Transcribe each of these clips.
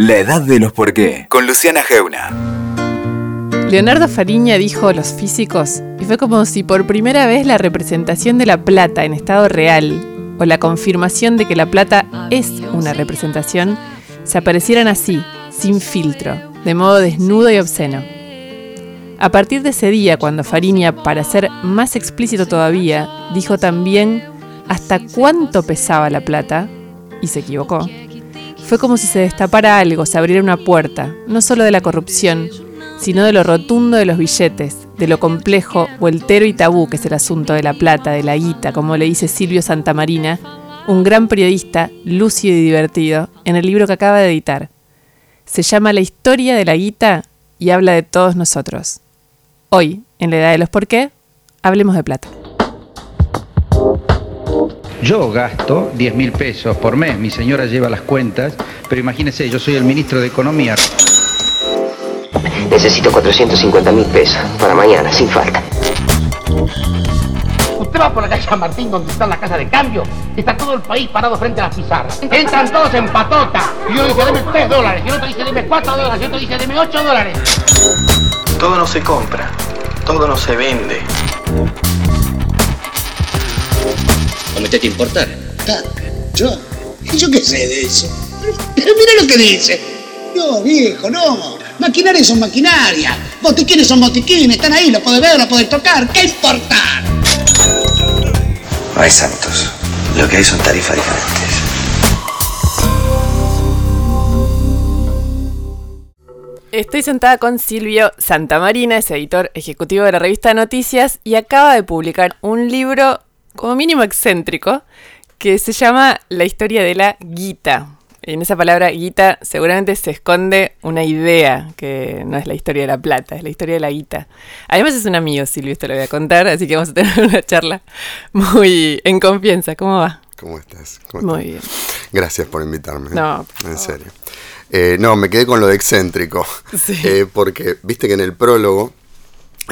La edad de los por qué, con Luciana Geuna. Leonardo Fariña dijo los físicos, y fue como si por primera vez la representación de la plata en estado real, o la confirmación de que la plata es una representación, se aparecieran así, sin filtro, de modo desnudo y obsceno. A partir de ese día, cuando Fariña, para ser más explícito todavía, dijo también hasta cuánto pesaba la plata, y se equivocó, fue como si se destapara algo, se abriera una puerta, no solo de la corrupción, sino de lo rotundo de los billetes, de lo complejo, vueltero y tabú que es el asunto de la plata, de la guita, como le dice Silvio Santamarina, un gran periodista, lúcido y divertido, en el libro que acaba de editar. Se llama La historia de la guita y habla de todos nosotros. Hoy, en la edad de los por qué, hablemos de plata. Yo gasto 10 mil pesos por mes, mi señora lleva las cuentas, pero imagínese, yo soy el ministro de Economía. Necesito 450 mil pesos para mañana, sin falta. Usted va por la calle San Martín donde está la casa de cambio está todo el país parado frente a las pizarras. Entran todos en patota. Y uno dice, deme 3 dólares. Y otro dice, deme 4 dólares. Y otro dice, deme 8 dólares. Todo no se compra, todo no se vende. ¿No me te importar? ¿Yo? ¿Yo qué sé de eso? Pero mira lo que dice. No, viejo, no. Maquinaria son maquinaria. Botiquines son botiquines. Están ahí, lo podés ver, lo podés tocar. ¿Qué importa? No hay santos. Lo que hay son tarifas diferentes. Estoy sentada con Silvio Santamarina, es editor ejecutivo de la revista Noticias y acaba de publicar un libro como mínimo excéntrico que se llama La historia de la guita. En esa palabra guita seguramente se esconde una idea que no es la historia de la plata, es la historia de la guita. Además es un amigo, Silvio, esto lo voy a contar, así que vamos a tener una charla muy en confianza. ¿Cómo va? ¿Cómo estás? Muy bien. Gracias por invitarme. No, en serio. Eh, no, me quedé con lo de excéntrico. Sí. Eh, porque viste que en el prólogo,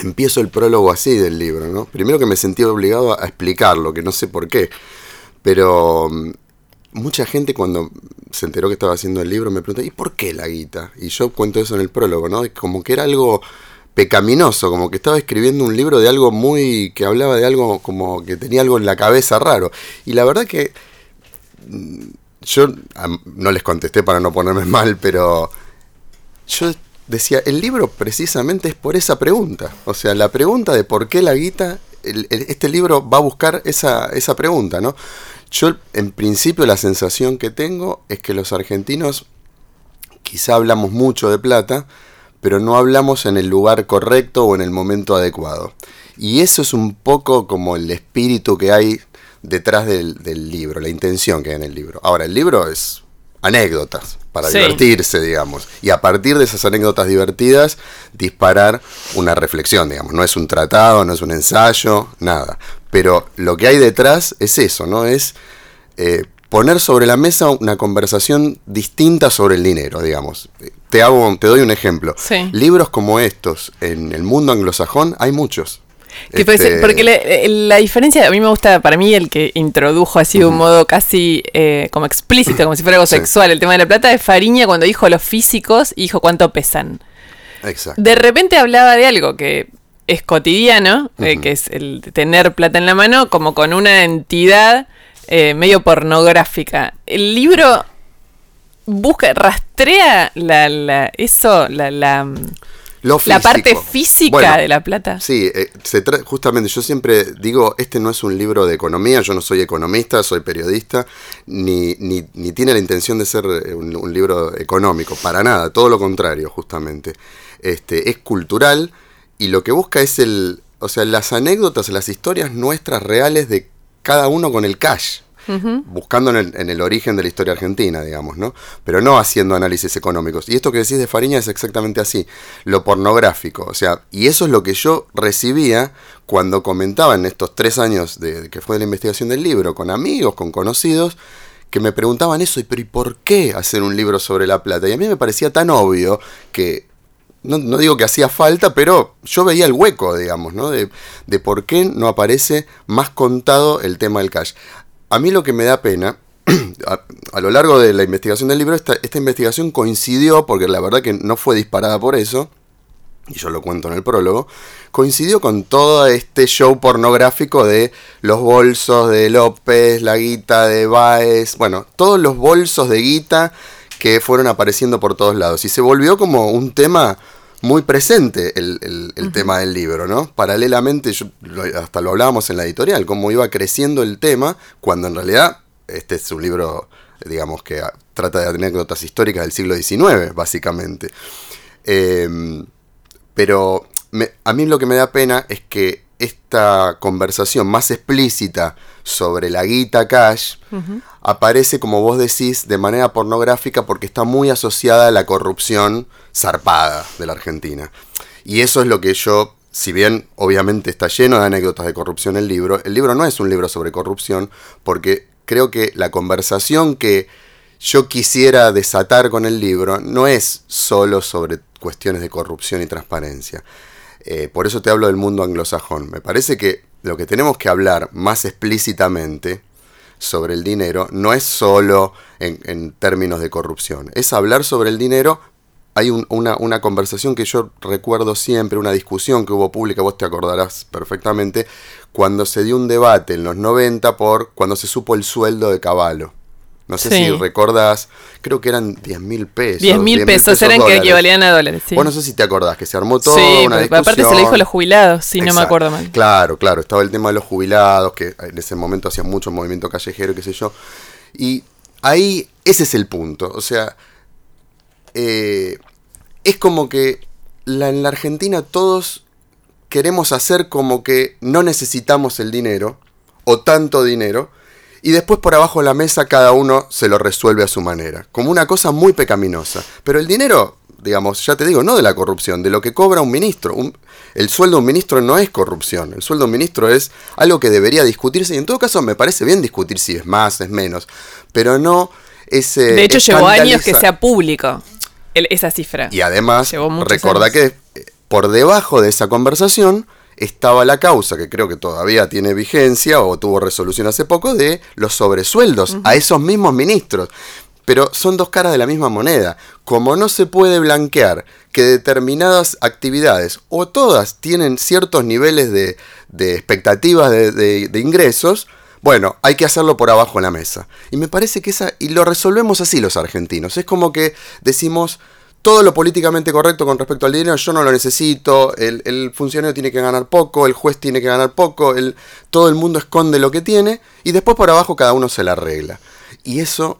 empiezo el prólogo así del libro, ¿no? Primero que me sentí obligado a explicarlo, que no sé por qué. Pero mm, mucha gente cuando se enteró que estaba haciendo el libro me preguntó, ¿y por qué la guita? Y yo cuento eso en el prólogo, ¿no? Como que era algo pecaminoso, como que estaba escribiendo un libro de algo muy, que hablaba de algo como que tenía algo en la cabeza raro. Y la verdad que mm, yo no les contesté para no ponerme mal, pero yo decía, el libro precisamente es por esa pregunta. O sea, la pregunta de por qué la guita, este libro va a buscar esa, esa pregunta, ¿no? Yo, en principio, la sensación que tengo es que los argentinos quizá hablamos mucho de plata, pero no hablamos en el lugar correcto o en el momento adecuado. Y eso es un poco como el espíritu que hay detrás del, del libro, la intención que hay en el libro. Ahora, el libro es anécdotas para Sí. divertirse, digamos. Y a partir de esas anécdotas divertidas, disparar una reflexión, digamos. No es un tratado, no es un ensayo, nada. Pero lo que hay detrás es eso, ¿no? Es eh, poner sobre la mesa una conversación distinta sobre el dinero, digamos. Te, hago, te doy un ejemplo. Sí. Libros como estos en el mundo anglosajón hay muchos. Que Este, porque la, la diferencia, a mí me gusta, para mí el que introdujo así de un modo casi eh, como explícito, como si fuera algo Sí. sexual, el tema de la plata, es Fariña cuando dijo los físicos y dijo cuánto pesan. Exacto. De repente hablaba de algo que es cotidiano, eh, que es el tener plata en la mano, como con una entidad eh, medio pornográfica. El libro busca, rastrea la, la- eso, la, la, Lo la parte física Bueno, de la plata. Sí, eh, se justamente yo siempre digo, este no es un libro de economía, yo no soy economista, soy periodista, ni, ni, ni tiene la intención de ser eh, un, un libro económico, para nada, todo lo contrario, justamente. Este, es cultural y lo que busca es el, o sea, las anécdotas, las historias nuestras reales de cada uno con el cash. Buscando en el, en el origen de la historia argentina, digamos, ¿no? Pero no haciendo análisis económicos. Y esto que decís de Fariña es exactamente así, lo pornográfico. O sea, y eso es lo que yo recibía cuando comentaba en estos tres años de, que fue de la investigación del libro, con amigos, con conocidos, que me preguntaban eso, y pero ¿y por qué hacer un libro sobre la plata? Y a mí me parecía tan obvio que no, digo que hacía falta, pero yo veía el hueco, digamos, ¿no? De por qué no aparece más contado el tema del cash. A mí lo que me da pena a, lo largo de la investigación del libro, esta, esta investigación coincidió, porque la verdad que no fue disparada por eso, y yo lo cuento en el prólogo, coincidió con todo este show pornográfico de los bolsos de López, la guita de Baez, bueno, todos los bolsos de guita que fueron apareciendo por todos lados. Y se volvió como un tema muy presente el, el- el tema del libro, ¿no? Paralelamente, yo, hasta lo hablábamos en la editorial, cómo iba creciendo el tema, cuando en realidad este es un libro, digamos, que trata de anécdotas históricas del siglo XIX, básicamente. Eh, pero me- a mí lo que me da pena es que esta conversación más explícita sobre la guita cash aparece, como vos decís, de manera pornográfica porque está muy asociada a la corrupción zarpada de la Argentina. Y eso es lo que yo, si bien obviamente está lleno de anécdotas de corrupción el libro, el libro no es un libro sobre corrupción porque creo que la conversación que yo quisiera desatar con el libro no es solo sobre cuestiones de corrupción y transparencia. Eh, por eso te hablo del mundo anglosajón. Me parece que lo que tenemos que hablar más explícitamente sobre el dinero no es solo en, términos de corrupción, es hablar sobre el dinero. Hay un- una, una conversación que yo recuerdo siempre, una discusión que hubo pública, vos te acordarás perfectamente, cuando se dio un debate en los 90 por cuando se supo el sueldo de Caballo. No sé Sí. si recordás, creo que eran 10 mil pesos. 10 mil 10.000 pesos eran que equivalían a dólares. Sí, Vos no sé si te acordás que se armó toda Sí, una discusión. aparte se lo dijo a los jubilados, si no me acuerdo mal. Claro, claro. Estaba el tema de los jubilados, que en ese momento hacían mucho movimiento callejero, qué sé yo. Y ahí, ese es el punto. O sea, eh, es como que la- en la Argentina todos queremos hacer como que no necesitamos el dinero, o tanto dinero, y después por abajo de la mesa cada uno se lo resuelve a su manera, como una cosa muy pecaminosa. Pero el dinero, digamos, ya te digo, no de la corrupción, de lo que cobra un ministro. Un- el sueldo de un ministro no es corrupción, el sueldo de un ministro es algo que debería discutirse, y en todo caso me parece bien discutir si es más, es menos, pero no ese... De hecho, llevó años que sea público el- esa cifra. y además, recuerda años. que eh, por debajo de esa conversación estaba la causa, que creo que todavía tiene vigencia o tuvo resolución hace poco, de los sobresueldos a esos mismos ministros. Pero son dos caras de la misma moneda. Como no se puede blanquear que determinadas actividades o todas tienen ciertos niveles de, de expectativas de, de- de ingresos, bueno, hay que hacerlo por abajo en la mesa. Y me parece que esa. Y lo resolvemos así los argentinos. Es como que decimos. Todo lo políticamente correcto con respecto al dinero, yo no lo necesito, el, funcionario tiene que ganar poco, el juez tiene que ganar poco, el, todo el mundo esconde lo que tiene y después por abajo cada uno se la arregla. Y eso,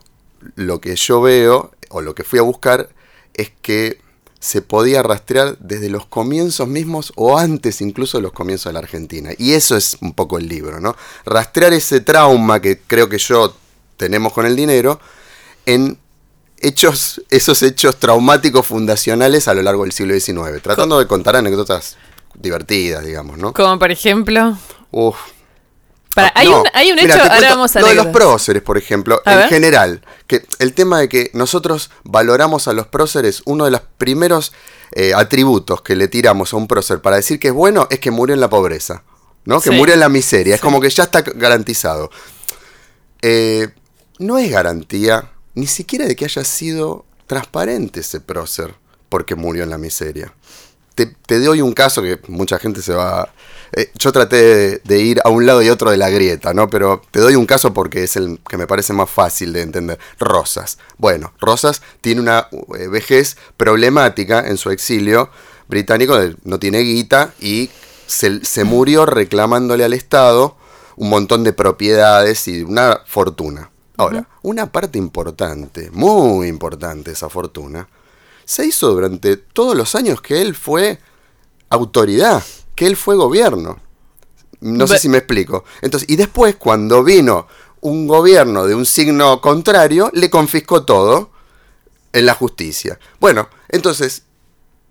lo que yo veo, o lo que fui a buscar, es que se podía rastrear desde los comienzos mismos o antes incluso de los comienzos de la Argentina. Y eso es un poco el libro, ¿no? Rastrear ese trauma que creo que yo tenemos con el dinero en hechos, esos hechos traumáticos fundacionales a lo largo del siglo XIX, tratando de contar anécdotas divertidas, digamos, ¿no? Como por ejemplo. Uf. Para, hay, No, un, hay un mira, hecho, te ahora vamos a Lo de los próceres, por ejemplo, A en ver. general, que el tema de que nosotros valoramos a los próceres, uno de los primeros eh, atributos que le tiramos a un prócer para decir que es bueno es que murió en la pobreza, ¿no? Que Sí. murió en la miseria, es como que ya está garantizado. Eh, no es garantía ni siquiera de que haya sido transparente ese prócer porque murió en la miseria. Te, doy un caso que mucha gente se va... eh, yo traté de, ir a un lado y otro de la grieta, ¿no? Pero te doy un caso porque es el que me parece más fácil de entender. Rosas. Bueno, Rosas tiene una eh, vejez problemática en su exilio británico, no tiene guita y se murió reclamándole al Estado un montón de propiedades y una fortuna. Ahora, una parte importante, muy importante esa fortuna, se hizo durante todos los años que él fue autoridad, que él fue gobierno. No sé si me explico. Entonces, y después, cuando vino un gobierno de un signo contrario, le confiscó todo en la justicia. Bueno, entonces,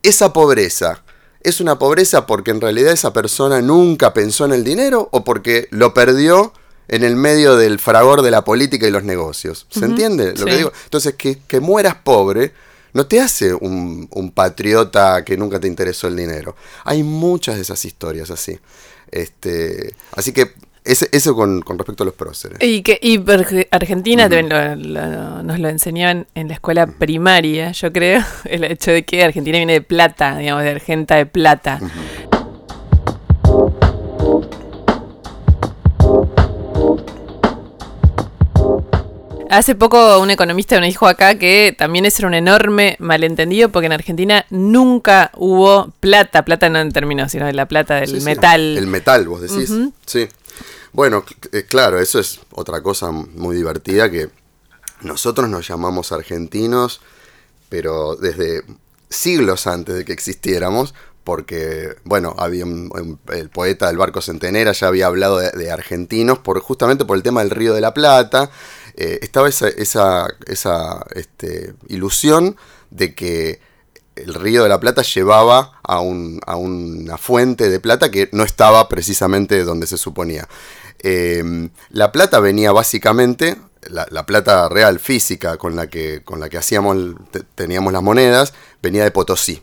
esa pobreza, ¿es una pobreza porque en realidad esa persona nunca pensó en el dinero o porque lo perdió en el medio del fragor de la política y los negocios? ¿Se entiende lo sí. que digo? Entonces, que, que mueras pobre no te hace un, un patriota que nunca te interesó el dinero. Hay muchas de esas historias así. Este, así que ese, eso con, con respecto a los próceres. Y que y Argentina lo- lo- nos lo enseñaban en la escuela primaria, yo creo, el hecho de que Argentina viene de plata, digamos, de Argenta de plata. Hace poco un economista me dijo acá que también ese era un enorme malentendido porque en Argentina nunca hubo plata, plata no en términos, sino de la plata del Sí, sí, metal. El metal, vos decís. Sí. Bueno, eh, claro, eso es otra cosa muy divertida que nosotros nos llamamos argentinos, pero desde siglos antes de que existiéramos, porque, bueno, había un- un- el poeta del barco Centenera ya había hablado de, de argentinos por, justamente por el tema del Río de la Plata. Eh, estaba esa, esa, esa este, ilusión de que el río de la Plata llevaba a, un- a una fuente de plata que no estaba precisamente donde se suponía. Eh, la plata venía básicamente, la, la plata real física con la que, con la que hacíamos, teníamos las monedas, venía de Potosí.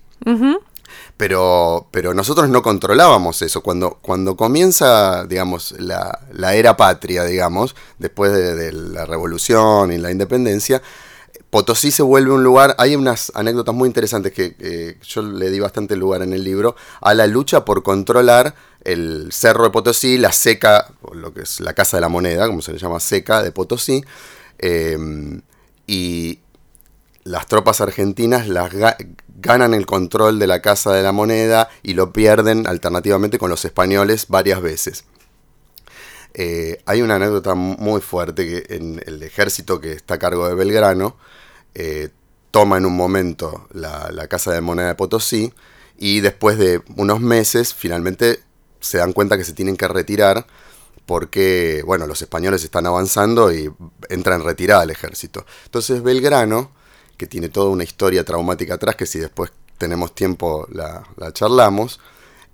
Pero, pero nosotros no controlábamos eso. Cuando, cuando comienza, digamos, la, la era patria, digamos, después de, la revolución y la independencia, Potosí se vuelve un lugar, hay unas anécdotas muy interesantes que yo le di bastante lugar en el libro, a la lucha por controlar el cerro de Potosí, la seca, lo que es la Casa de la Moneda, como se le llama seca de Potosí, eh, y las tropas argentinas las ga- ganan el control de la Casa de la Moneda y lo pierden alternativamente con los españoles varias veces. Eh, hay una anécdota muy fuerte que en el ejército que está a cargo de Belgrano eh, toma en un momento la, la Casa de Moneda de Potosí y después de unos meses finalmente se dan cuenta que se tienen que retirar porque, bueno, los españoles están avanzando y entra en retirada el ejército. Entonces Belgrano, que tiene toda una historia traumática atrás, que si después tenemos tiempo la, la charlamos,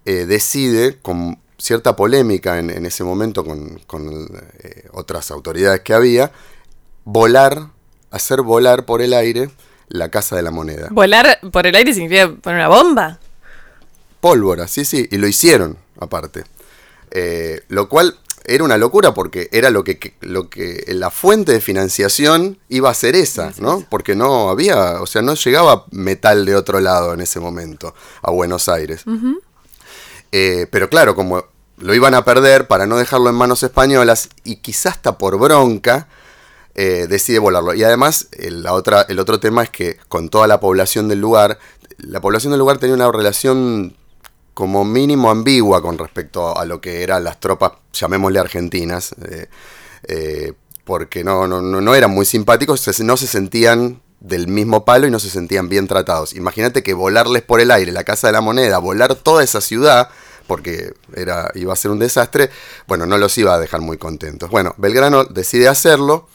eh, decide, con cierta polémica en, en ese momento con, con, eh, otras autoridades que había, volar, hacer volar por el aire la Casa de la Moneda. Volar por el aire significa poner una bomba. Pólvora, sí, sí, y lo hicieron aparte. Eh, lo cual era una locura porque era lo que, lo que la fuente de financiación iba a ser esa, ¿no? Porque no había, o sea, no llegaba metal de otro lado en ese momento a Buenos Aires. Eh, pero claro, como lo iban a perder para no dejarlo en manos españolas y quizás hasta por bronca, eh, decide volarlo. Y además, el, la otra, el otro tema es que con toda la población del lugar, la población del lugar tenía una relación como mínimo ambigua con respecto a lo que eran las tropas, llamémosle argentinas, eh, eh, porque no, no, no, eran muy simpáticos, no se sentían del mismo palo y no se sentían bien tratados. Imagínate que volarles por el aire la Casa de la Moneda, volar toda esa ciudad, porque era, iba a ser un desastre, bueno, no los iba a dejar muy contentos. Bueno, Belgrano decide hacerlo,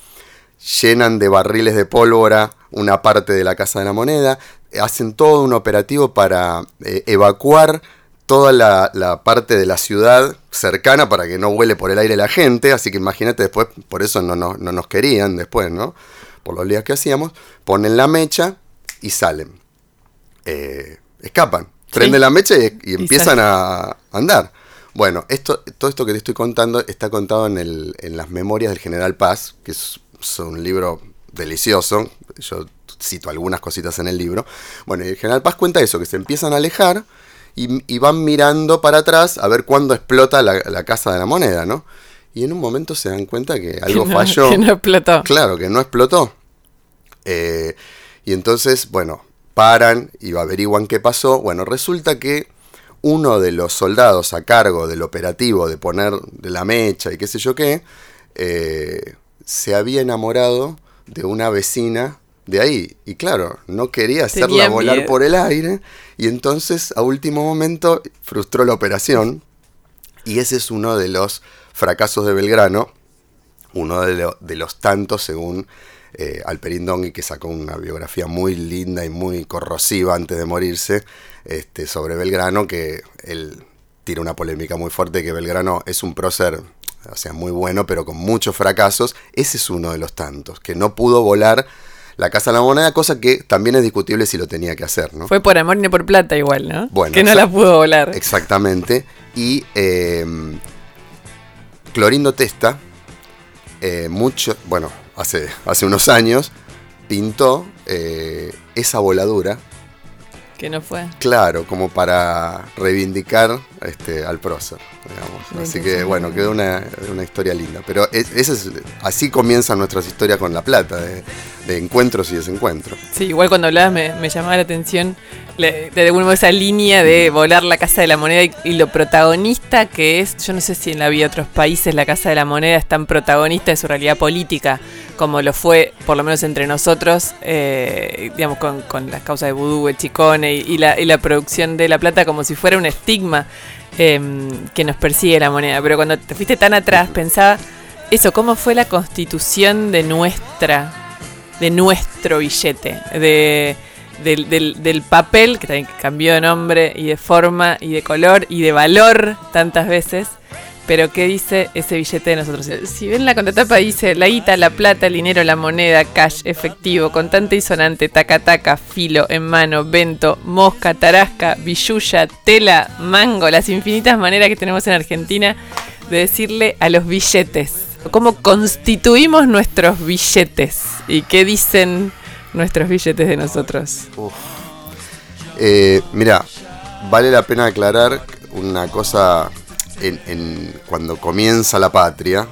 llenan de barriles de pólvora una parte de la Casa de la Moneda, hacen todo un operativo para eh, evacuar toda la, la parte de la ciudad cercana para que no vuele por el aire la gente, así que imagínate después, por eso no, no, no nos querían después, ¿no? Por los días que hacíamos, ponen la mecha y salen. Eh, escapan, prenden la mecha y, y empiezan a andar. Bueno, esto, todo esto que te estoy contando está contado en, el, en las memorias del General Paz, que es, es un libro delicioso. Yo cito algunas cositas en el libro. Bueno, y el General Paz cuenta eso, que se empiezan a alejar y, y van mirando para atrás a ver cuándo explota la, la casa de la moneda, ¿no? Y en un momento se dan cuenta que algo Que no- falló. que no explotó. Claro, que no explotó. Eh, y entonces, bueno, paran y averiguan qué pasó. Bueno, resulta que uno de los soldados a cargo del operativo de poner de la mecha y qué sé yo qué, eh, se había enamorado de una vecina de ahí. Y claro, no quería hacerla Tenía volar miedo. por el aire. Y entonces, a último momento, frustró la operación. Y ese es uno de los fracasos de Belgrano, uno de, lo- de los tantos, según eh, Alperín que sacó una biografía muy linda y muy corrosiva antes de morirse, este, sobre Belgrano, que él tira una polémica muy fuerte, que Belgrano es un prócer, o sea, muy bueno, pero con muchos fracasos. Ese es uno de los tantos, que no pudo volar la Casa de la Moneda, cosa que también es discutible si lo tenía que hacer, ¿no? Fue por amor no por plata igual, ¿no? Bueno, que no la pudo volar. Exactamente. Y eh, Clorindo Testa, eh, mucho, bueno, hace, hace unos años, pintó eh, esa voladura. Que no fue. Claro, como para reivindicar este, al prócer, digamos. Así que bueno, quedó una, una historia linda. Pero es, es, así comienzan nuestras historias con La Plata, de, de encuentros y desencuentros. Sí, igual cuando hablabas me, me llamaba la atención de alguna manera esa línea de volar la Casa de la Moneda y, y lo protagonista que es, yo no sé si en la vida de otros países la Casa de la Moneda es tan protagonista de su realidad política como lo fue, por lo menos entre nosotros, eh, digamos, con, las causas de Vudú, el Chicone y, la, producción de La Plata como si fuera un estigma eh, que nos persigue la moneda. Pero cuando te fuiste tan atrás, pensaba, eso, ¿cómo fue la constitución de nuestra de nuestro billete, de, del, del- del papel, que también cambió de nombre y de forma y de color y de valor tantas veces. Pero ¿qué dice ese billete de nosotros? Si ven la contratapa dice la guita, la plata, el dinero, la moneda, cash, efectivo, contante y sonante, taca taca, filo, en mano, vento, mosca, tarasca, billulla, tela, mango, las infinitas maneras que tenemos en Argentina de decirle a los billetes. ¿Cómo constituimos nuestros billetes? ¿Y qué dicen nuestros billetes de nosotros? Eh, mira, vale la pena aclarar una cosa en, en- cuando comienza la patria,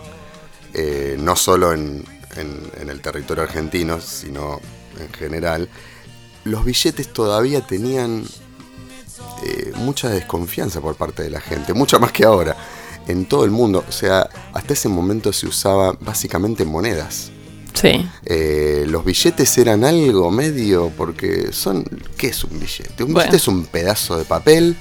eh, no solo en, en- el territorio argentino, sino en general, los billetes todavía tenían eh, mucha desconfianza por parte de la gente, mucha más que ahora, en todo el mundo. O sea, hasta ese momento se usaba básicamente monedas. Sí. Eh, los billetes eran algo medio porque son ¿qué es un billete? Un Bueno. billete es un pedazo de papel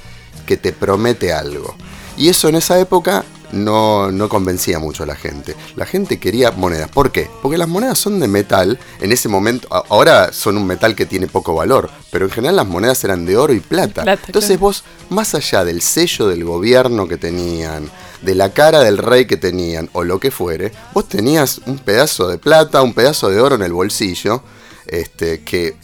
que te promete algo. Y eso en esa época no, no convencía mucho a la gente. La gente quería monedas. ¿Por qué? Porque las monedas son de metal. En ese momento, ahora son un metal que tiene poco valor, pero en general las monedas eran de oro y plata. Plata, Entonces claro. vos, más allá del sello del gobierno que tenían, de la cara del rey que tenían, o lo que fuere, vos tenías un pedazo de plata, un pedazo de oro en el bolsillo, este, que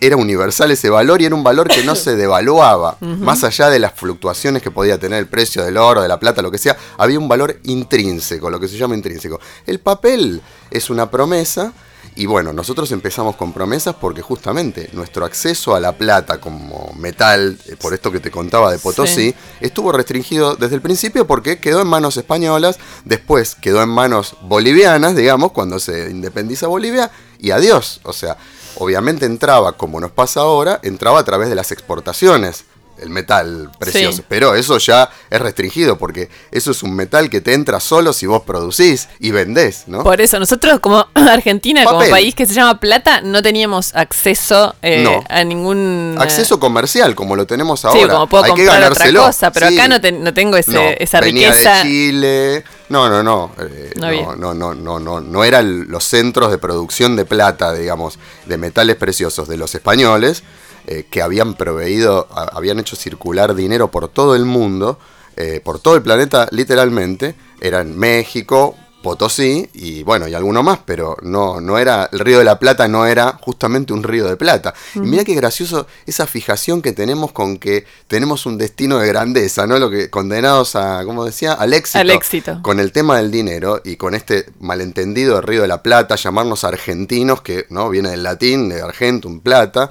era universal ese valor y era un valor que no se devaluaba. Más allá de las fluctuaciones que podía tener el precio del oro, de la plata, lo que sea, había un valor intrínseco, lo que se llama intrínseco. El papel es una promesa y bueno, nosotros empezamos con promesas porque justamente nuestro acceso a la plata como metal, eh, por esto que te contaba de Potosí, Sí. estuvo restringido desde el principio porque quedó en manos españolas, después quedó en manos bolivianas, digamos, cuando se independiza Bolivia, y adiós. O sea, obviamente entraba, como nos pasa ahora, entraba a través de las exportaciones el metal precioso. Sí. Pero eso ya es restringido porque eso es un metal que te entra solo si vos producís y vendés, ¿no? Por eso, nosotros como Argentina, como país que se llama Plata, no teníamos acceso eh, No. a ningún... eh, Acceso comercial, como lo tenemos ahora. Sí, como puedo Hay que comprar otra cosa, pero Sí. acá no, te- no tengo ese, No, esa venía riqueza. de Chile. No, no, no. eh, No no, no, no, no, no eran los centros de producción de plata, digamos, de metales preciosos de los españoles, eh, que habían proveído, a- habían hecho circular dinero por todo el mundo, eh, por todo el planeta, literalmente. Eran México, Potosí y bueno, y alguno más, pero no, no era, el río de la Plata no era justamente un río de plata. Y mira qué gracioso esa fijación que tenemos con que tenemos un destino de grandeza, ¿no? Lo que condenados a, ¿cómo decía? Al éxito. Al éxito. Con el tema del dinero y con este malentendido de río de la Plata, llamarnos argentinos, que no viene del latín, de argentum, plata,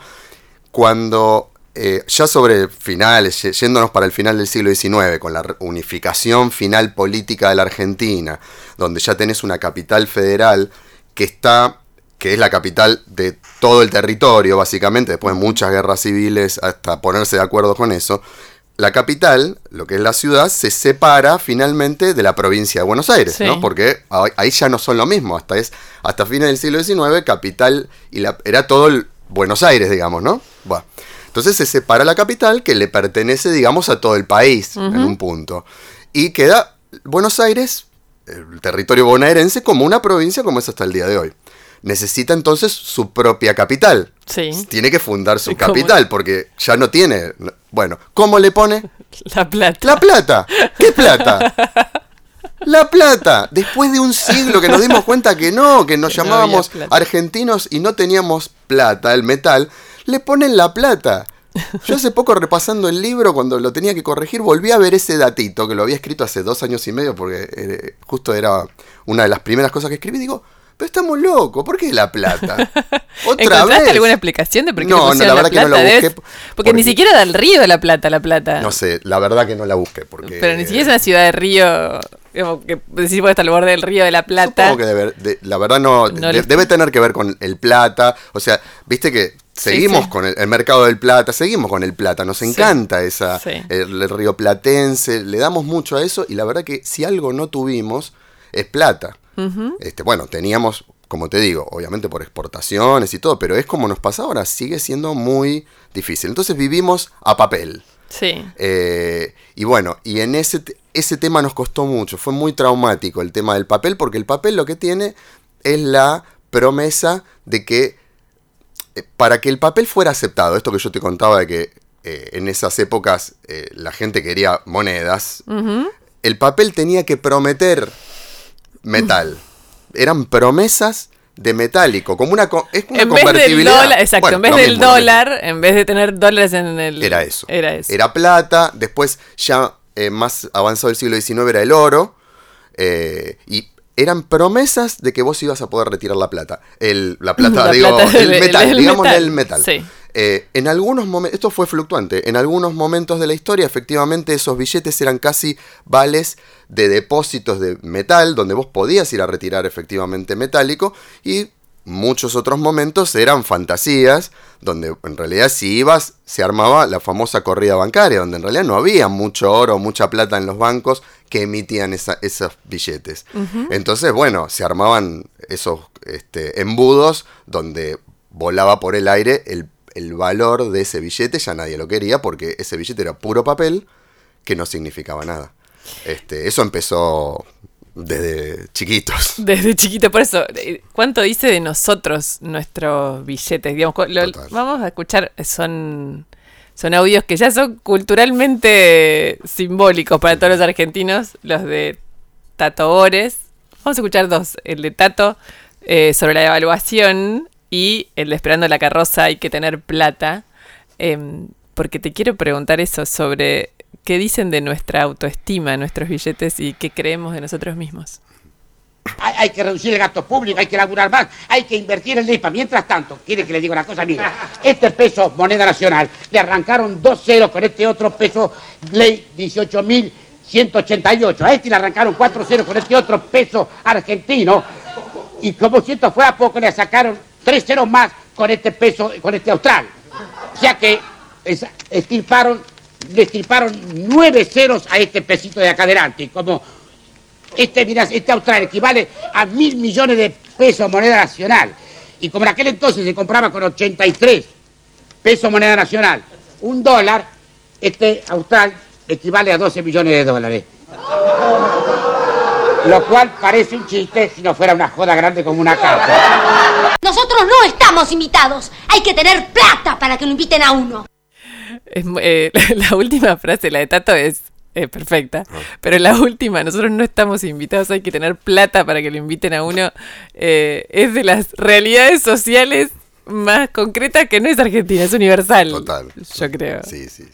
cuando eh, ya sobre finales, yéndonos para el final del siglo XIX, con la unificación final política de la Argentina, donde ya tenés una capital federal que está, que es la capital de todo el territorio, básicamente, después de muchas guerras civiles, hasta ponerse de acuerdo con eso, la capital, lo que es la ciudad, se separa finalmente de la provincia de Buenos Aires, Sí. ¿no? Porque ahí ahí ya no son lo mismo, hasta es hasta fines del siglo XIX, capital y la, era todo el Buenos Aires, digamos, ¿no? Bueno, entonces se separa la capital que le pertenece, digamos, a todo el país en un punto. Y queda Buenos Aires, el territorio bonaerense, como una provincia como es hasta el día de hoy. Necesita entonces su propia capital. Sí. Tiene que fundar su capital porque ya no tiene... Bueno, ¿cómo le pone? La plata. La plata. ¿Qué plata? La plata. Después de un siglo que nos dimos cuenta que no, que nos Que llamábamos argentinos y no teníamos plata, el metal, le ponen la plata. Yo hace poco repasando el libro, cuando lo tenía que corregir, volví a ver ese datito que lo había escrito hace dos años y medio, porque eh, justo era una de las primeras cosas que escribí. Digo, pero estamos locos, ¿por qué la plata? ¿Otra ¿Encontraste vez? alguna explicación de por qué no, no, la, verdad que no la busqué. Porque, ni siquiera da el río de la plata, la plata. No sé, la verdad que no la busqué. Porque, pero ni siquiera es una ciudad de río, que decís está al borde del río de la plata. Supongo que debe, la verdad no, debe tener que ver con el plata. O sea, viste que seguimos con el, mercado del plata, seguimos con el plata, nos encanta esa el, río platense, le damos mucho a eso y la verdad que si algo no tuvimos es plata. este, bueno, teníamos, como te digo, obviamente por exportaciones y todo, pero es como nos pasa ahora, sigue siendo muy difícil. Entonces vivimos a papel. Sí. Eh, y bueno, y en ese, ese tema nos costó mucho, fue muy traumático el tema del papel, porque el papel lo que tiene es la promesa de que eh, para que el papel fuera aceptado, esto que yo te contaba de que eh, en esas épocas eh, la gente quería monedas, el papel tenía que prometer metal. Eran promesas de metálico, como una, es una en convertibilidad. Dólar, exacto, en vez del dólar, en vez de tener dólares en el... Era eso. Era eso. Era plata, después ya más avanzado el siglo XIX era el oro, y eran promesas de que vos ibas a poder retirar la plata. El, la plata, digo, el, metal, digamos el metal. Eh, en algunos momentos, esto fue fluctuante, en algunos momentos de la historia efectivamente esos billetes eran casi vales de depósitos de metal, donde vos podías ir a retirar efectivamente metálico, y muchos otros momentos eran fantasías, donde en realidad si ibas se armaba la famosa corrida bancaria, donde en realidad no había mucho oro, mucha plata en los bancos que emitían esos billetes. Entonces, bueno, se armaban esos este, embudos donde volaba por el aire el, el valor de ese billete, ya nadie lo quería porque ese billete era puro papel que no significaba nada. Este, eso empezó desde chiquitos. Desde chiquito, por eso, eh, ¿cuánto dice de nosotros nuestros billetes? Digamos, vamos a escuchar, son, son audios que ya son culturalmente simbólicos para todos los argentinos, los de Tato Ores. Vamos a escuchar dos, el de Tato eh, sobre la evaluación y el de Esperando la carroza hay que tener plata. Em, porque te quiero preguntar eso sobre qué dicen de nuestra autoestima, nuestros billetes y qué creemos de nosotros mismos. Hay, que reducir el gasto público, hay que laburar más, hay que invertir en IPA. Mientras tanto, quiere que le diga una cosa, mire, este peso, moneda nacional, le arrancaron dos ceros con este otro peso, ley 18.188. A este le arrancaron cuatro ceros con este otro peso argentino. Y como siento fue a poco, le sacaron tres ceros más con este peso, con este austral. O sea que estirparon le estriparon nueve ceros a este pesito de acá adelante. Como este, mira, este austral equivale a mil millones de pesos moneda nacional. Y como en aquel entonces se compraba con 83 pesos moneda nacional, un dólar, este austral equivale a 12 millones de dólares. Lo cual parece un chiste si no fuera una joda grande como una casa. Nosotros no estamos invitados. Hay que tener plata para que lo inviten a uno. Eh, la última frase, la de Tato, es perfecta. Ah. Pero la última, nosotros no estamos invitados, hay que tener plata para que lo inviten a uno. Eh, es de las realidades sociales más concretas que no es Argentina, es universal. Total. Yo creo. Sí, sí.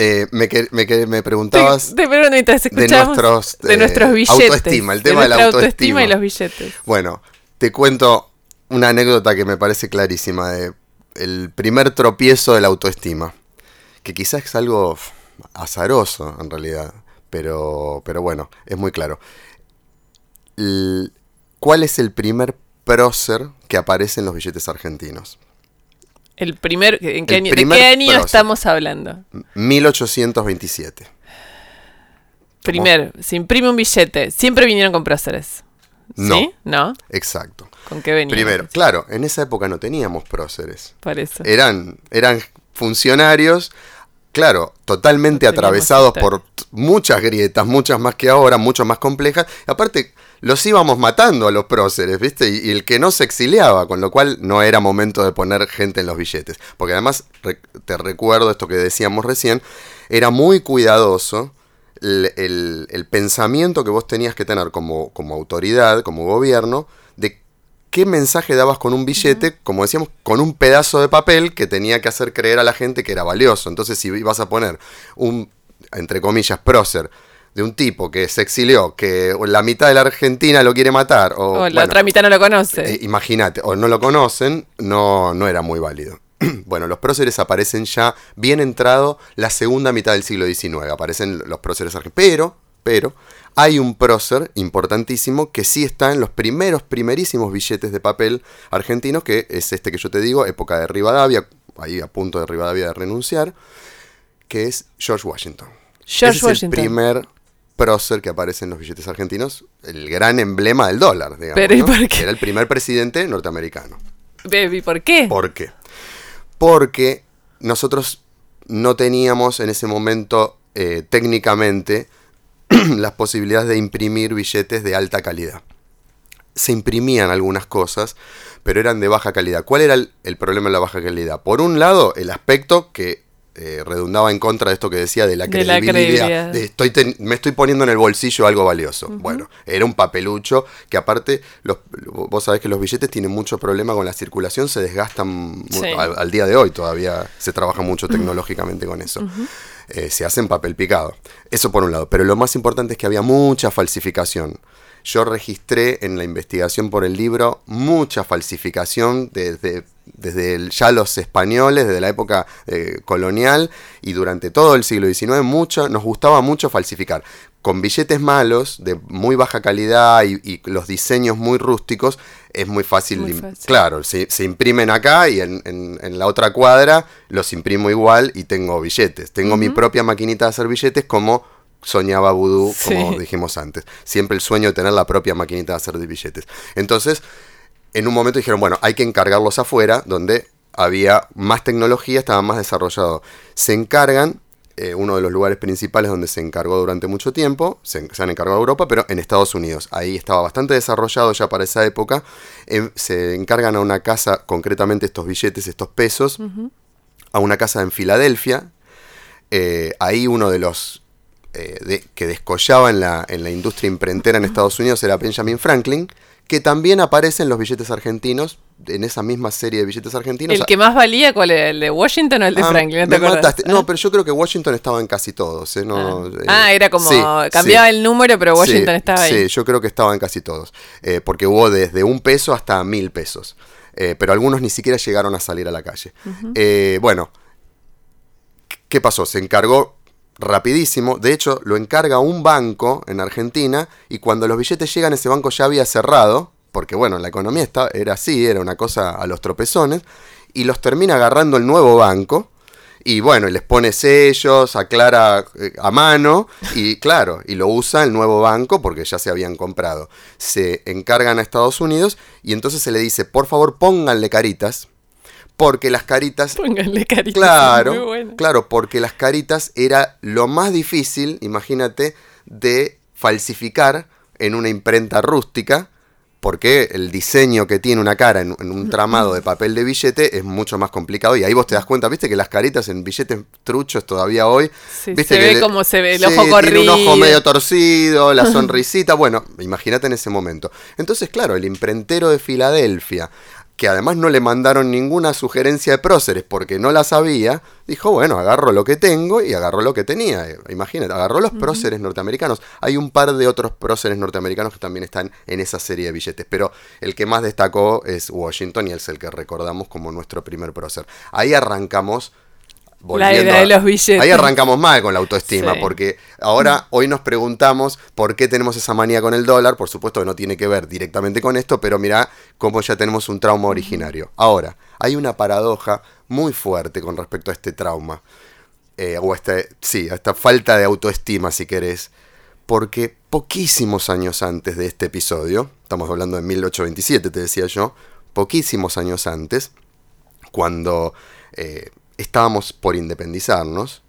Eh, me, me, me, preguntabas de, nuestros, de nuestros billetes. Autoestima, el tema de, la autoestima. y los billetes. Bueno, te cuento una anécdota que me parece clarísima de el primer tropiezo de la autoestima que quizás es algo azaroso en realidad, pero, pero bueno, es muy claro. ¿Cuál es el primer prócer que aparece en los billetes argentinos? El primer, ¿en qué año, ¿De qué año estamos hablando? 1827. Primero, se imprime un billete. Siempre vinieron con próceres. No. ¿Sí? ¿No? Exacto. ¿Con qué venían? Primero, claro, en esa época no teníamos próceres. Por eso. Eran, eran funcionarios claro, totalmente atravesados por muchas grietas, muchas más que ahora, mucho más complejas. aparte, los íbamos matando a los próceres, ¿viste? Y, el que no se exiliaba, con lo cual no era momento de poner gente en los billetes. Porque además, te recuerdo esto que decíamos recién, era muy cuidadoso el, pensamiento que vos tenías que tener como, como autoridad, como gobierno, de qué mensaje dabas con un billete, como decíamos, con un pedazo de papel que tenía que hacer creer a la gente que era valioso. Entonces, si ibas a poner un, entre comillas, prócer de un tipo que se exilió, que la mitad de la Argentina lo quiere matar, o, O la bueno, otra mitad no lo conoce. eh, Imagínate, o no lo conocen, no, no era muy válido. bueno, los próceres aparecen ya bien entrado la segunda mitad del siglo XIX, aparecen los próceres argentinos. Pero, pero, hay un prócer importantísimo que sí está en los primeros, primerísimos billetes de papel argentinos, que es este que yo te digo, época de Rivadavia, ahí a punto de Rivadavia de renunciar, que es George Washington. George Ese es Washington. el primer prócer que aparece en los billetes argentinos, el gran emblema del dólar, digamos. Pero, ¿y ¿no? por qué? Era el primer presidente norteamericano. Baby, ¿por qué? ¿Por qué? Porque nosotros no teníamos en ese momento eh, técnicamente las posibilidades de imprimir billetes de alta calidad. Se imprimían algunas cosas, pero eran de baja calidad. ¿Cuál era el, el problema de la baja calidad? Por un lado, el aspecto que eh, redundaba en contra de esto que decía de la De la credibilidad. credibilidad. de estoy ten- me estoy poniendo en el bolsillo algo valioso. Bueno, era un papelucho que aparte, los, vos sabés que los billetes tienen mucho problema con la circulación, se desgastan Sí. al, al día de hoy, todavía se trabaja mucho tecnológicamente con eso. Eh, se hace en papel picado. Eso por un lado. Pero lo más importante es que había mucha falsificación. Yo registré en la investigación por el libro mucha falsificación desde, desde el- ya los españoles, desde la época eh, colonial y durante todo el siglo XIX, mucho, nos gustaba mucho falsificar. Con billetes malos, de muy baja calidad y, y los diseños muy rústicos, es muy fácil. Muy fácil. Claro, se, se imprimen acá y en, en- en la otra cuadra los imprimo igual y tengo billetes. Tengo mi propia maquinita de hacer billetes como soñaba Voodoo, Sí. como dijimos antes. Siempre el sueño de tener la propia maquinita de hacer de billetes. Entonces, en un momento dijeron, bueno, hay que encargarlos afuera, donde había más tecnología, estaba más desarrollado. Se encargan, eh, uno de los lugares principales donde se encargó durante mucho tiempo, se, se han encargado a Europa, pero en Estados Unidos. Ahí estaba bastante desarrollado ya para esa época. Se encargan a una casa, concretamente estos billetes, estos pesos, a una casa en Filadelfia. Eh, ahí uno de los eh, de- que descollaba en la, en la industria imprentera en Estados Unidos era Benjamin Franklin, que también aparece en los billetes argentinos, en esa misma serie de billetes argentinos. ¿El que más valía cuál era? ¿El de Washington o el de Ah, Franklin? ¿No te mataste. No, pero yo creo que Washington estaba en casi todos. ¿eh? No, eh, Ah, era como. sí, cambiaba sí. el número, pero Washington Sí, estaba ahí. Sí, yo creo que estaba en casi todos. Eh, porque hubo desde un peso hasta mil pesos. Pero algunos ni siquiera llegaron a salir a la calle. Bueno, ¿qué pasó? Se encargó rapidísimo. De hecho, lo encarga un banco en Argentina y cuando los billetes llegan, ese banco ya había cerrado. Porque bueno, la economía está, era así, era una cosa a los tropezones. Y los termina agarrando el nuevo banco. Y bueno, y les pone sellos, aclara eh, a mano. Y claro, y lo usa el nuevo banco porque ya se habían comprado. Se encargan a Estados Unidos y entonces se le dice, por favor pónganle caritas. Porque las caritas Pónganle caritas. Claro, muy bueno. claro, porque las caritas era lo más difícil, imagínate, de falsificar en una imprenta rústica, porque el diseño que tiene una cara en, en un tramado de papel de billete es mucho más complicado y ahí vos te das cuenta, viste que las caritas en billetes truchos todavía hoy, Sí, viste se que ve le- como se ve el Sí, ojo tiene un corrido. ojo medio torcido, la sonrisita, bueno, imagínate en ese momento. Entonces, claro, el imprentero de Filadelfia, que además no le mandaron ninguna sugerencia de próceres porque no la sabía, dijo, bueno, agarro lo que tengo y agarró lo que tenía. Eh, Imagínate, agarró los próceres norteamericanos. Hay un par de otros próceres norteamericanos que también están en esa serie de billetes, pero el que más destacó es Washington y es el que recordamos como nuestro primer prócer. Ahí arrancamos... La era a- de los billetes. Ahí arrancamos mal con la autoestima, Sí. porque ahora, hoy nos preguntamos por qué tenemos esa manía con el dólar. Por supuesto que no tiene que ver directamente con esto, pero mirá cómo ya tenemos un trauma originario. Ahora, hay una paradoja muy fuerte con respecto a este trauma. eh, o a este, sí, a esta falta de autoestima, si querés. Porque poquísimos años antes de este episodio, estamos hablando de 1827, te decía yo, poquísimos años antes, cuando eh, estábamos por independizarnos,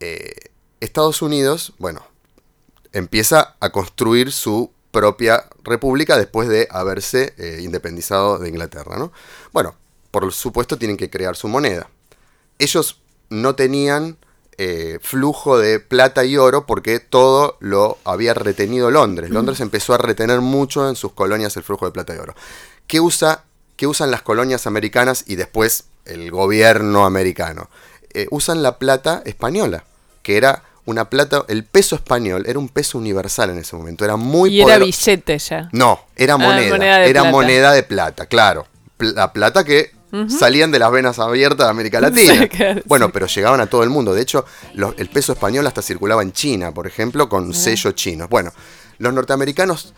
eh, Estados Unidos, bueno, empieza a construir su propia república después de haberse eh, independizado de Inglaterra, ¿no? Bueno, por supuesto tienen que crear su moneda. Ellos no tenían eh, flujo de plata y oro porque todo lo había retenido Londres. Londres empezó a retener mucho en sus colonias el flujo de plata y oro. ¿qué, usa, qué usan las colonias americanas y después el gobierno americano? Eh, usan la plata española, que era una plata, el peso español era un peso universal en ese momento, era muy Y era billete ya. No, era Ah, moneda, era plata. moneda de plata, claro. La plata que salían de las venas abiertas de América Latina. Sí, claro, bueno, sí. pero llegaban a todo el mundo. De hecho, el peso español hasta circulaba en China, por ejemplo, con sello chino. Bueno, los norteamericanos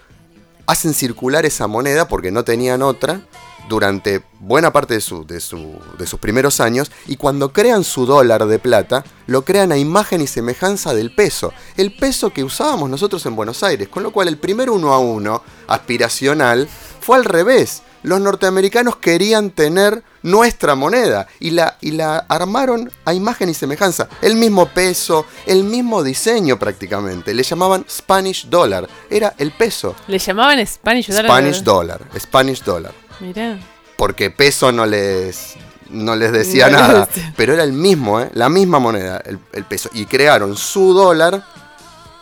hacen circular esa moneda porque no tenían otra durante buena parte de, su- de su- de sus primeros años y cuando crean su dólar de plata, lo crean a imagen y semejanza del peso, el peso que usábamos nosotros en Buenos Aires, con lo cual el primer uno a uno aspiracional fue al revés. Los norteamericanos querían tener nuestra moneda y la, y la armaron a imagen y semejanza. El mismo peso, el mismo diseño prácticamente. Le llamaban Spanish Dollar. Era el peso. Le llamaban Spanish Dollar. Spanish Dollar. Spanish Dollar. Mirá. Porque peso no les, no les decía No les nada. decía. Pero era el mismo, ¿eh? la misma moneda, el, el peso. Y crearon su dólar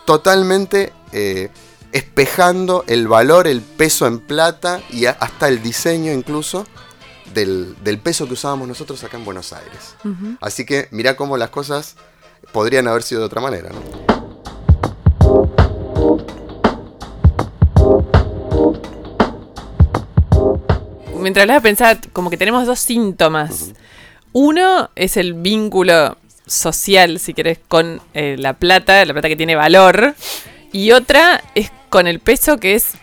totalmente eh, espejando el valor, el peso en plata y a- hasta el diseño incluso del, del peso que usábamos nosotros acá en Buenos Aires. Así que mirá cómo las cosas podrían haber sido de otra manera, ¿no? Mientras hablaba pensaba como que tenemos dos síntomas. Uno es el vínculo social, si querés, con eh, la plata, la plata que tiene valor. Y otra es con el peso que es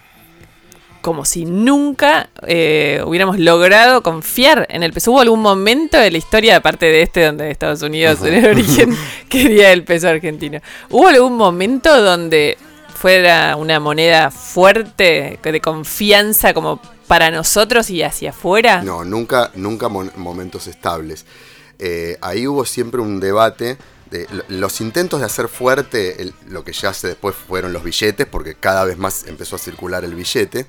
como si nunca eh, hubiéramos logrado confiar en el peso. ¿Hubo algún momento de la historia, aparte de este, donde Estados Unidos en el origen quería el peso argentino? ¿Hubo algún momento donde fuera una moneda fuerte, de confianza como para nosotros y hacia afuera? No, nunca, nunca mon- momentos estables. Eh, ahí hubo siempre un debate de lo- los intentos de hacer fuerte el- lo que ya se después fueron los billetes, porque cada vez más empezó a circular el billete,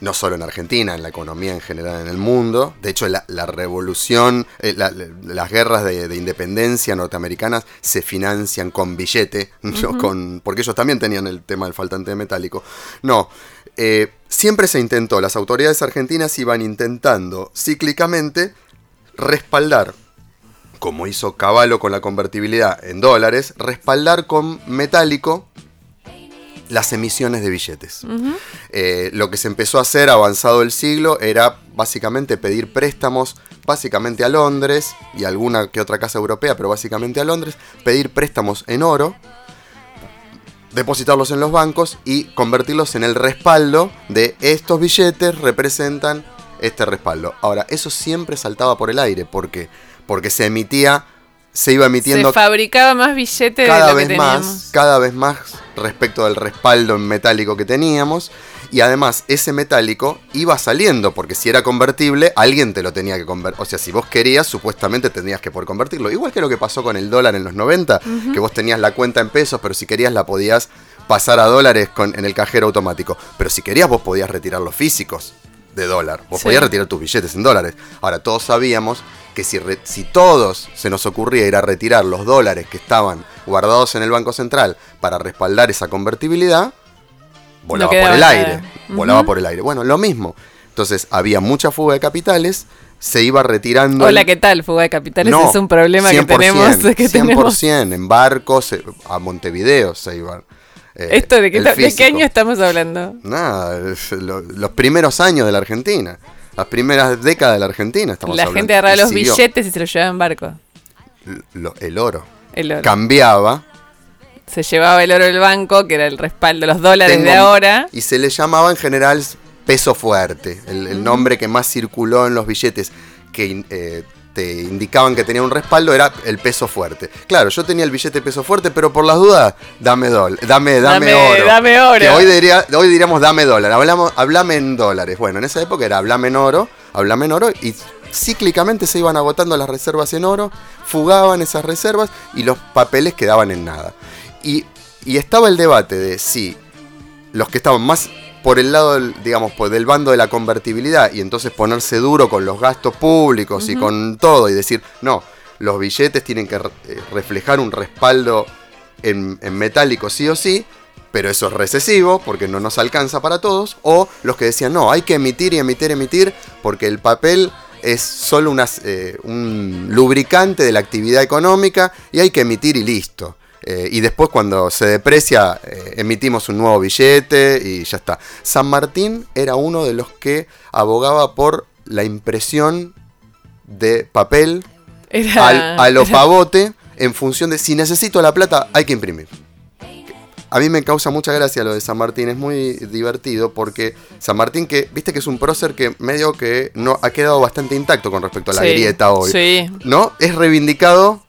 no solo en Argentina, en la economía en general en el mundo. De hecho, la, la revolución, eh, la- la- las guerras de, de independencia norteamericanas se financian con billete, no con, porque ellos también tenían el tema del faltante metálico. No, eh, siempre se intentó, las autoridades argentinas iban intentando cíclicamente respaldar, como hizo Caballo con la convertibilidad en dólares, respaldar con metálico las emisiones de billetes. Eh, lo que se empezó a hacer avanzado el siglo era básicamente pedir préstamos, básicamente a Londres y alguna que otra casa europea, pero básicamente a Londres, pedir préstamos en oro, depositarlos en los bancos y convertirlos en el respaldo de estos billetes representan este respaldo. Ahora, eso siempre saltaba por el aire, ¿por qué? Porque se emitía, se iba emitiendo Se fabricaba más billetes de cada lo que vez más, cada vez más respecto del respaldo en metálico que teníamos. Y además, ese metálico iba saliendo, porque si era convertible, alguien te lo tenía que convertir. O sea, si vos querías, supuestamente tenías que poder convertirlo. Igual que lo que pasó con el dólar en los 90, que vos tenías la cuenta en pesos, pero si querías la podías pasar a dólares con, en el cajero automático. Pero si querías, vos podías retirar los físicos de dólar. Vos Sí. podías retirar tus billetes en dólares. Ahora, todos sabíamos que si, re- si todos se nos ocurría ir a retirar los dólares que estaban guardados en el Banco Central para respaldar esa convertibilidad, volaba por el aire. Volaba por el aire. Bueno, lo mismo. Entonces, había mucha fuga de capitales, se iba retirando... Hola, el- ¿qué tal? Fuga de capitales No, es un problema que 100%, tenemos. Que 100%, tenemos. en barcos, a Montevideo se iban. eh, ¿Esto de qué, de qué año estamos hablando? Nada, lo- los primeros años de la Argentina. Las primeras décadas de la Argentina estamos La hablando. gente agarraba los siguió. billetes y se los llevaba en barco. Lo- el oro. El oro. Cambiaba. Se llevaba el oro del banco, que era el respaldo, los dólares Tengo- de ahora. Y se le llamaba en general peso fuerte. El, el nombre que más circuló en los billetes que eh, te indicaban que tenía un respaldo era el peso fuerte. Claro, yo tenía el billete peso fuerte, pero por las dudas, dame dólar, dame, dame, Dame- oro. dame oro. Que hoy, diría, hoy diríamos dame dólar. Hablamos, hablame en dólares. Bueno, en esa época era hablame en oro, hablame en oro y cíclicamente se iban agotando las reservas en oro, fugaban esas reservas y los papeles quedaban en nada. Y, y estaba el debate de si los que estaban más por el lado, del, digamos, por del bando de la convertibilidad y entonces ponerse duro con los gastos públicos y con todo y decir, no, los billetes tienen que re- eh, reflejar un respaldo en, en metálico sí o sí, pero eso es recesivo porque no nos alcanza para todos, o los que decían, no, hay que emitir y emitir, emitir, porque el papel es solo eh, un lubricante de la actividad económica y hay que emitir y listo. Eh, y después cuando se deprecia, eh, emitimos un nuevo billete y ya está. San Martín era uno de los que abogaba por la impresión de papel Era- al- a lo pavote en función de si necesito la plata, hay que imprimir. A mí me causa mucha gracia lo de San Martín, es muy divertido porque San Martín, que viste que es un prócer que medio que no ha quedado bastante intacto con respecto a la Sí, grieta hoy. sí. ¿No? Es reivindicado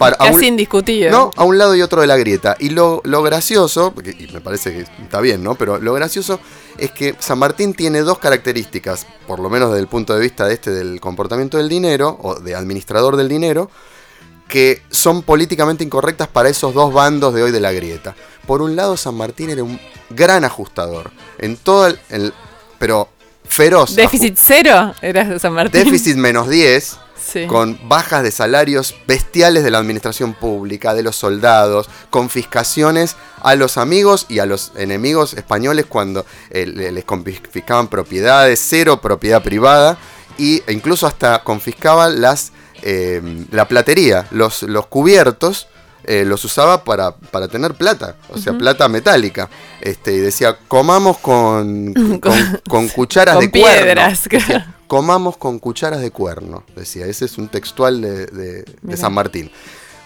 para a un- indiscutido. no, a un lado y otro de la grieta. Y lo, lo gracioso, porque- y me parece que está bien, ¿no? Pero lo gracioso es que San Martín tiene dos características, por lo menos desde el punto de vista de este del comportamiento del dinero, o de administrador del dinero, que son políticamente incorrectas para esos dos bandos de hoy de la grieta. Por un lado, San Martín era un gran ajustador. En todo el. el- pero feroz. Déficit cero era San Martín. Déficit menos 10, Sí. con bajas de salarios bestiales de la administración pública, de los soldados, confiscaciones a los amigos y a los enemigos españoles cuando eh, le- les confiscaban propiedades, cero propiedad privada, y, e incluso hasta confiscaban las, eh, la platería, los, los cubiertos. eh, los usaba para, para tener plata, o sea, plata metálica. Este, y decía, comamos con, con, con cucharas Con de cuerno. piedras, Decía, comamos con cucharas de cuerno, decía. Ese es un textual de, de- de. San Martín.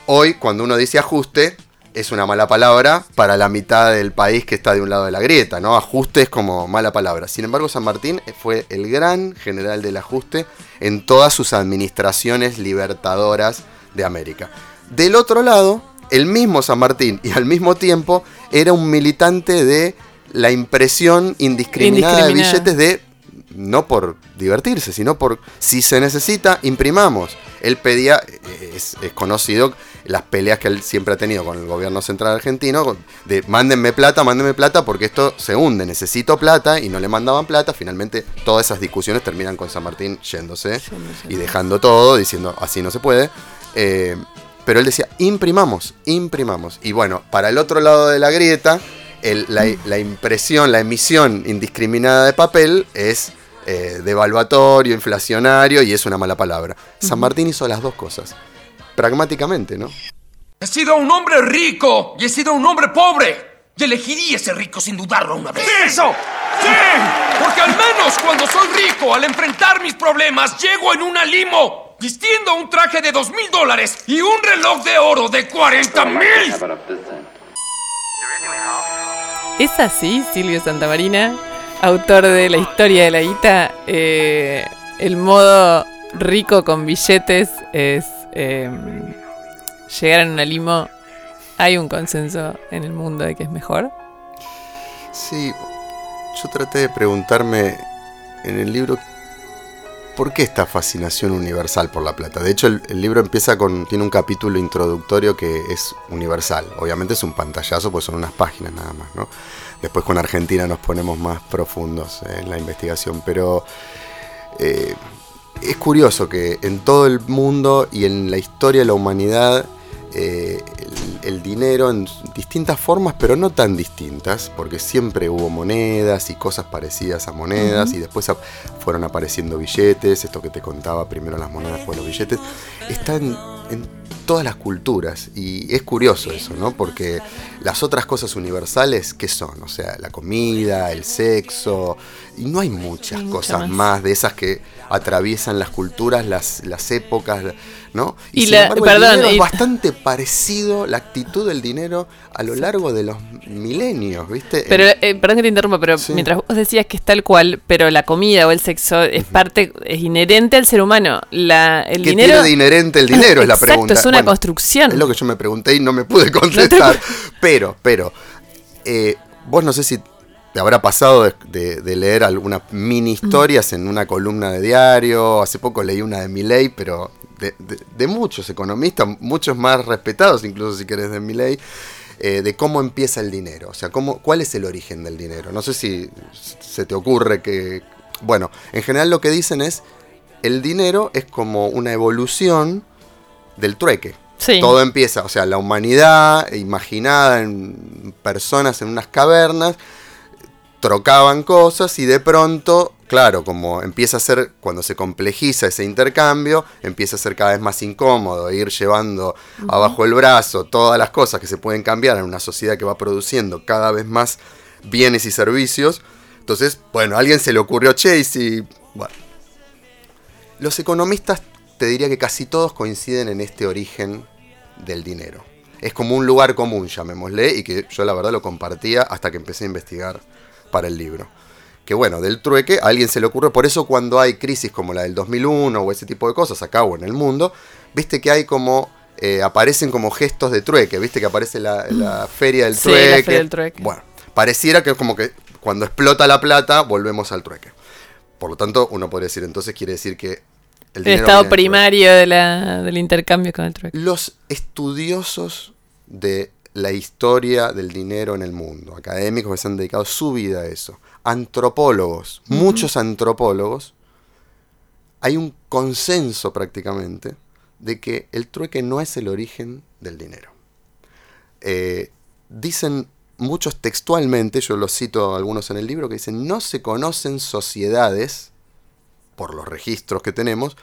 Hoy, cuando uno dice ajuste, es una mala palabra para la mitad del país que está de un lado de la grieta, ¿no? Ajuste es como mala palabra. Sin embargo, San Martín fue el gran general del ajuste en todas sus administraciones libertadoras de América. Del otro lado, el mismo San Martín y al mismo tiempo era un militante de la impresión indiscriminada, de Indiscriminada. billetes de no por divertirse, sino por si se necesita, imprimamos. Él pedía, eh, es, es conocido las peleas que él siempre ha tenido con el gobierno central argentino, de mándenme plata, mándenme plata, porque esto se hunde, necesito plata, y no le mandaban plata. Finalmente, todas esas discusiones terminan con San Martín yéndose y dejando todo, diciendo así no se puede. Eh, pero él decía, imprimamos, imprimamos. Y bueno, para el otro lado de la grieta, el- la, la impresión, la emisión indiscriminada de papel es eh, devaluatorio, inflacionario y es una mala palabra. San Martín hizo las dos cosas. Pragmáticamente, ¿no? He sido un hombre rico y he sido un hombre pobre. Y elegiría ser rico sin dudarlo una vez. ¡Eso! ¡Sí! Porque al menos cuando soy rico, al enfrentar mis problemas, llego en una limo, vistiendo un traje de dos mil dólares y un reloj de oro de 40 mil. Es así, Silvio Santamarina, autor de La historia de la guita. eh, el modo rico con billetes es eh, llegar en una limo. ¿Hay un consenso en el mundo de que es mejor? Sí, yo traté de preguntarme en el libro por qué esta fascinación universal por la plata. De hecho, el, libro empieza con. tiene un capítulo introductorio que es universal. Obviamente es un pantallazo, pues son unas páginas nada más, ¿no? Después con Argentina nos ponemos más profundos en la investigación. Pero eh, es curioso que en todo el mundo y en la historia de la humanidad eh, el, el dinero en distintas formas, pero no tan distintas, porque siempre hubo monedas y cosas parecidas a monedas, y después fueron apareciendo billetes, esto que te contaba, primero las monedas, después los billetes, están en todas las culturas, y es curioso eso, ¿no? Porque las otras cosas universales, ¿qué son? O sea, la comida, el sexo, y no hay muchas Hay cosas más. más de esas que atraviesan las culturas, las, las épocas, ¿no? Y sin la- embargo, el es y- bastante parecido, la actitud del dinero a lo largo de los milenios, ¿viste? Pero, eh, perdón que te interrumpa, pero mientras vos decías que es tal cual, pero la comida o el sexo es parte, es inherente al ser humano. La, el ¿Qué dinero. tiene de inherente el dinero? es la Exacto, pregunta. es una Bueno, construcción. Es lo que yo me pregunté y no me pude contestar. Pero, pero, eh, vos no sé si te habrá pasado de, de- de leer algunas mini historias en una columna de diario. Hace poco leí una de Milley, pero de, de- de muchos economistas, muchos más respetados, incluso si querés de Milley, eh, de cómo empieza el dinero. O sea, cómo, cuál es el origen del dinero. No sé si se te ocurre que... Bueno, en general lo que dicen es, el dinero es como una evolución del trueque. Sí. Todo empieza, o sea, la humanidad imaginada en personas en unas cavernas, trocaban cosas y de pronto, claro, como empieza a ser, cuando se complejiza ese intercambio, empieza a ser cada vez más incómodo, ir llevando abajo el brazo todas las cosas que se pueden cambiar en una sociedad que va produciendo cada vez más bienes y servicios. Entonces, bueno, a alguien se le ocurrió Chase y, bueno. Los economistas te diría que casi todos coinciden en este origen del dinero. Es como un lugar común, llamémosle, y que yo la verdad lo compartía hasta que empecé a investigar para el libro. Que bueno, del trueque a alguien se le ocurre, por eso cuando hay crisis como la del 2001 o ese tipo de cosas acá o en el mundo, viste que hay como, eh, aparecen como gestos de trueque, viste que aparece la, la feria del Sí, la trueque. feria del trueque. Bueno, pareciera que es como que cuando explota la plata volvemos al trueque. Por lo tanto, uno podría decir, entonces quiere decir que el, El estado primario de la, del intercambio con el trueque. Los estudiosos de la historia del dinero en el mundo, académicos que se han dedicado su vida a eso, antropólogos, muchos antropólogos, hay un consenso prácticamente de que el trueque no es el origen del dinero. Eh, dicen muchos textualmente, yo los cito algunos en el libro, que dicen, no se conocen sociedades, por los registros que tenemos,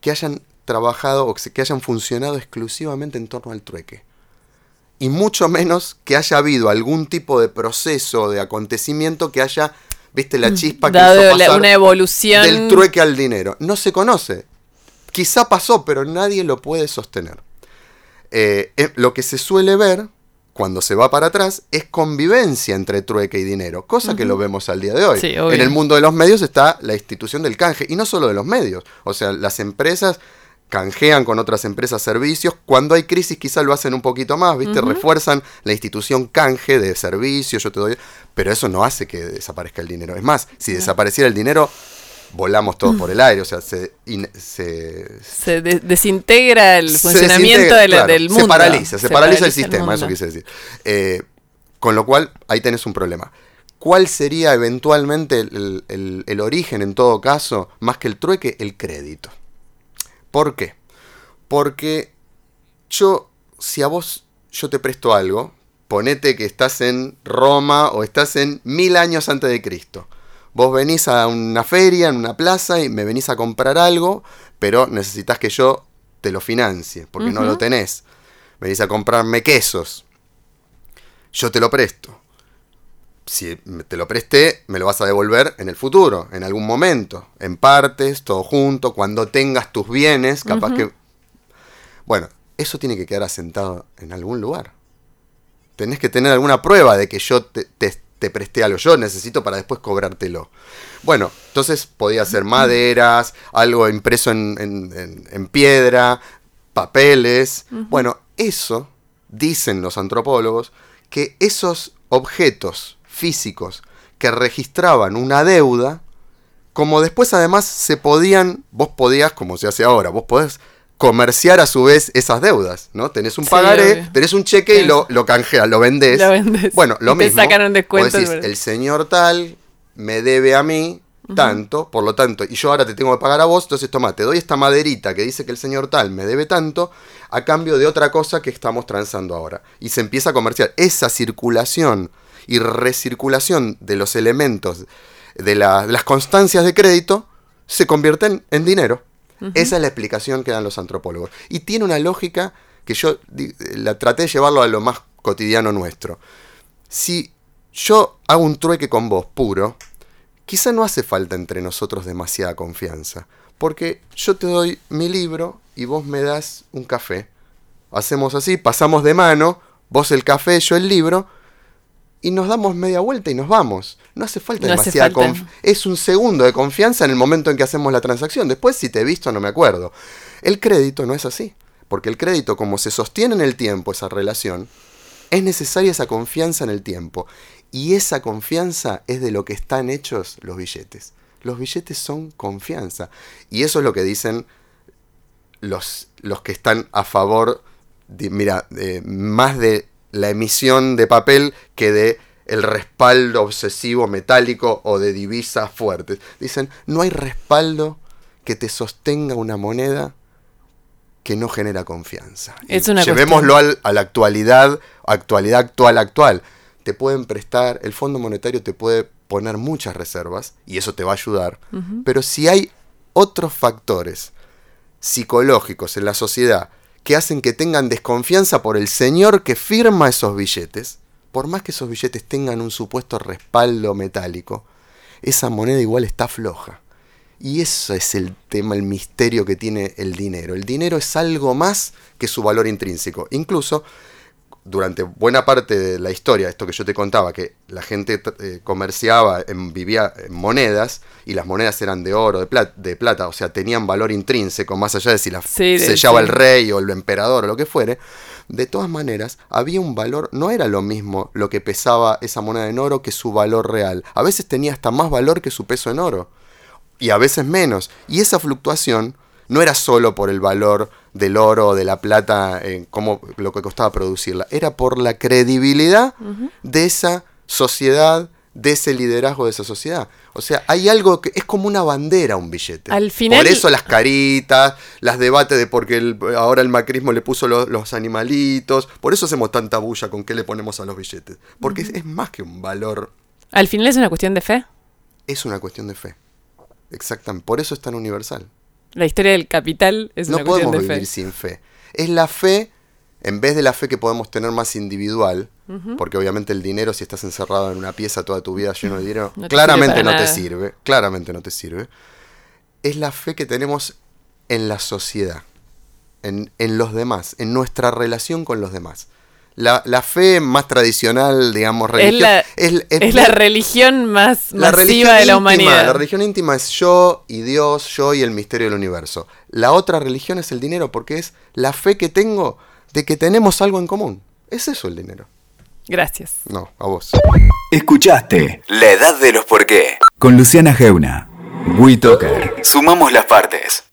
que hayan trabajado o que hayan funcionado exclusivamente en torno al trueque. Y mucho menos que haya habido algún tipo de proceso, de acontecimiento que haya, viste, la chispa que Dado hizo pasar una evolución. del trueque al dinero. No se conoce. Quizá pasó, pero nadie lo puede sostener. Eh, eh, lo que se suele ver cuando se va para atrás es convivencia entre trueque y dinero, cosa que lo vemos al día de hoy. Sí, en el mundo de los medios está la institución del canje, y no solo de los medios, o sea, las empresas canjean con otras empresas servicios, cuando hay crisis quizá lo hacen un poquito más, ¿viste? Refuerzan la institución canje de servicios, yo te doy, pero eso no hace que desaparezca el dinero. Es más, si desapareciera el dinero, volamos todos por el aire, o sea, se, in- se, Se de- desintegra el funcionamiento desintegra, de la- claro, del mundo. Se paraliza, se, paraliza, el sistema, eso quise decir. Eh, con lo cual, ahí tenés un problema. ¿Cuál sería eventualmente el, el- el origen, en todo caso, más que el trueque? El crédito. ¿Por qué? Porque yo, si a vos yo te presto algo, ponete que estás en Roma o estás en mil años antes de Cristo. Vos venís a una feria, en una plaza, y me venís a comprar algo, pero necesitas que yo te lo financie, porque no lo tenés. Venís a comprarme quesos. Yo te lo presto. Si te lo presté, me lo vas a devolver en el futuro, en algún momento, en partes, todo junto, cuando tengas tus bienes, capaz que... Bueno, eso tiene que quedar asentado en algún lugar. Tenés que tener alguna prueba de que yo te, te- te presté algo, yo necesito para después cobrártelo. Bueno, entonces podía ser maderas, algo impreso en, en- en- en piedra, papeles. Bueno, eso, dicen los antropólogos, que esos objetos físicos que registraban una deuda, como después además se podían, vos podías, como se hace ahora, vos podés comerciar a su vez esas deudas, ¿no? Tenés un Sí, pagaré, obvio. tenés un cheque y lo, lo canjeas, lo vendés. Lo vendés. Bueno, lo Y te mismo. sacan un descuento, decís, el señor tal me debe a mí tanto, por lo tanto, y yo ahora te tengo que pagar a vos, entonces toma, te doy esta maderita que dice que el señor tal me debe tanto, a cambio de otra cosa que estamos transando ahora. Y se empieza a comerciar. Esa circulación y recirculación de los elementos, de, la- de las constancias de crédito, se convierten en dinero. Esa es la explicación que dan los antropólogos. Y tiene una lógica que yo la traté de llevarlo a lo más cotidiano nuestro. Si yo hago un trueque con vos puro, quizá no hace falta entre nosotros demasiada confianza. Porque yo te doy mi libro y vos me das un café. Hacemos así, pasamos de mano, vos el café, yo el libro, y nos damos media vuelta y nos vamos. No hace falta No demasiada confianza. Es un segundo de confianza en el momento en que hacemos la transacción. Después, si te he visto, no me acuerdo. El crédito no es así. Porque el crédito, como se sostiene en el tiempo esa relación, es necesaria esa confianza en el tiempo. Y esa confianza es de lo que están hechos los billetes. Los billetes son confianza. Y eso es lo que dicen los, los que están a favor, de, mira, de- más de la emisión de papel que de el respaldo obsesivo metálico o de divisas fuertes. Dicen, no hay respaldo que te sostenga una moneda que no genera confianza. Es una Llevémoslo al- a la actualidad, actualidad actual, actual. Te pueden prestar, el Fondo Monetario te puede poner muchas reservas y eso te va a ayudar. Pero si hay otros factores psicológicos en la sociedad que hacen que tengan desconfianza por el señor que firma esos billetes, por más que esos billetes tengan un supuesto respaldo metálico, esa moneda igual está floja. Y eso es el tema, el misterio que tiene el dinero. El dinero es algo más que su valor intrínseco. Incluso durante buena parte de la historia, esto que yo te contaba, que la gente eh, comerciaba, en- vivía en monedas, y las monedas eran de oro, de plata, de plata, o sea, tenían valor intrínseco, más allá de si las Sí, sellaba sí. el rey o el emperador o lo que fuere, de todas maneras, había un valor, no era lo mismo lo que pesaba esa moneda en oro que su valor real. A veces tenía hasta más valor que su peso en oro, y a veces menos. Y esa fluctuación no era solo por el valor del oro o de la plata, cómo, lo que costaba producirla, era por la credibilidad de esa sociedad, de ese liderazgo de esa sociedad. O sea, hay algo que es como una bandera un billete. Al final- Por eso las caritas, las debates de porque el- ahora el macrismo le puso lo- los animalitos, por eso hacemos tanta bulla con qué le ponemos a los billetes. Porque es, es más que un valor, Al final es una cuestión de fe. es una cuestión de fe. Exactamente, por eso es tan universal. La historia del capital es no una cuestión podemos de vivir fe. sin fe. Es la fe, en vez de la fe que podemos tener más individual, porque obviamente el dinero, si estás encerrado en una pieza toda tu vida lleno de dinero, No claramente no te sirve, claramente no te sirve. Es la fe que tenemos en la sociedad, en, en los demás, en nuestra relación con los demás. La, la fe más tradicional, digamos, Es religiosa, la, es la religión más la masiva religión de la íntima, humanidad. La religión íntima es yo y Dios, yo y el misterio del universo. La otra religión es el dinero, porque es la fe que tengo de que tenemos algo en común. Es eso el dinero. Gracias. No, a vos. Escuchaste La Edad de los Por qué con Luciana Geuna. WeToker. Sumamos las partes.